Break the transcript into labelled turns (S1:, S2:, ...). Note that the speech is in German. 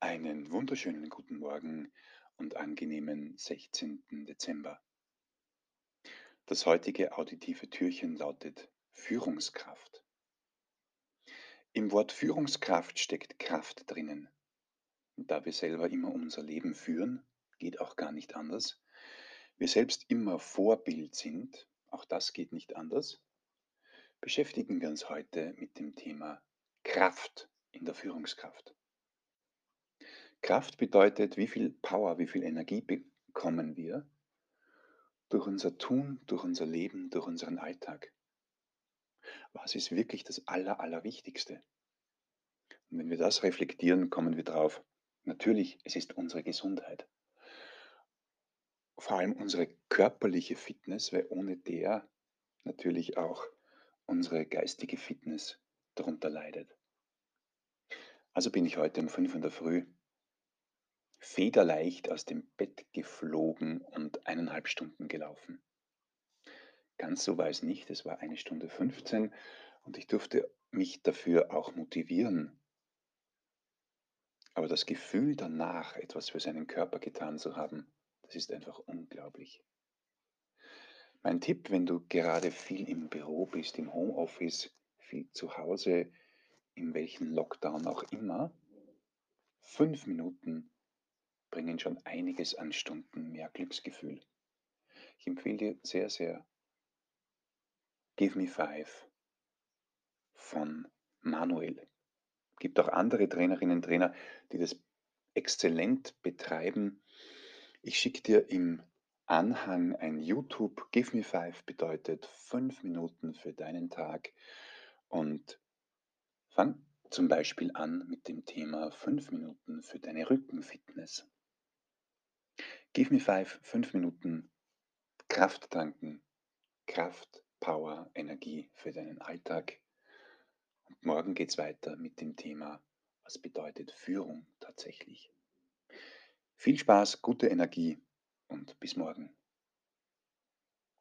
S1: Einen wunderschönen guten Morgen und angenehmen 16. Dezember. Das heutige auditive Türchen lautet Führungskraft. Im Wort Führungskraft steckt Kraft drinnen. Und da wir selber immer unser Leben führen, geht auch gar nicht anders. Wir selbst immer Vorbild sind, auch das geht nicht anders, beschäftigen wir uns heute mit dem Thema Kraft in der Führungskraft. Kraft bedeutet, wie viel Power, wie viel Energie bekommen wir durch unser Tun, durch unser Leben, durch unseren Alltag. Was ist wirklich das Aller, Allerwichtigste? Und wenn wir das reflektieren, kommen wir drauf. Natürlich, es ist unsere Gesundheit. Vor allem unsere körperliche Fitness, weil ohne der natürlich auch unsere geistige Fitness darunter leidet. Also bin ich heute um 5 in der Früh federleicht aus dem Bett geflogen und eineinhalb Stunden gelaufen. Ganz so war es nicht, es war eine Stunde 15 und ich durfte mich dafür auch motivieren. Aber das Gefühl danach, etwas für seinen Körper getan zu haben, das ist einfach unglaublich. Mein Tipp, wenn du gerade viel im Büro bist, im Homeoffice, viel zu Hause, in welchem Lockdown auch immer, fünf Minuten bringen schon einiges an Stunden mehr Glücksgefühl. Ich empfehle dir sehr, sehr Give Me Five von Manuel. Es gibt auch andere Trainerinnen und Trainer, die das exzellent betreiben. Ich schicke dir im Anhang ein YouTube. Give Me Five bedeutet fünf Minuten für deinen Tag und fang zum Beispiel an mit dem Thema fünf Minuten für deine Rückenfitness. Give me five, fünf Minuten Kraft tanken, Kraft, Power, Energie für deinen Alltag. Und morgen geht es weiter mit dem Thema, was bedeutet Führung tatsächlich. Viel Spaß, gute Energie und bis morgen.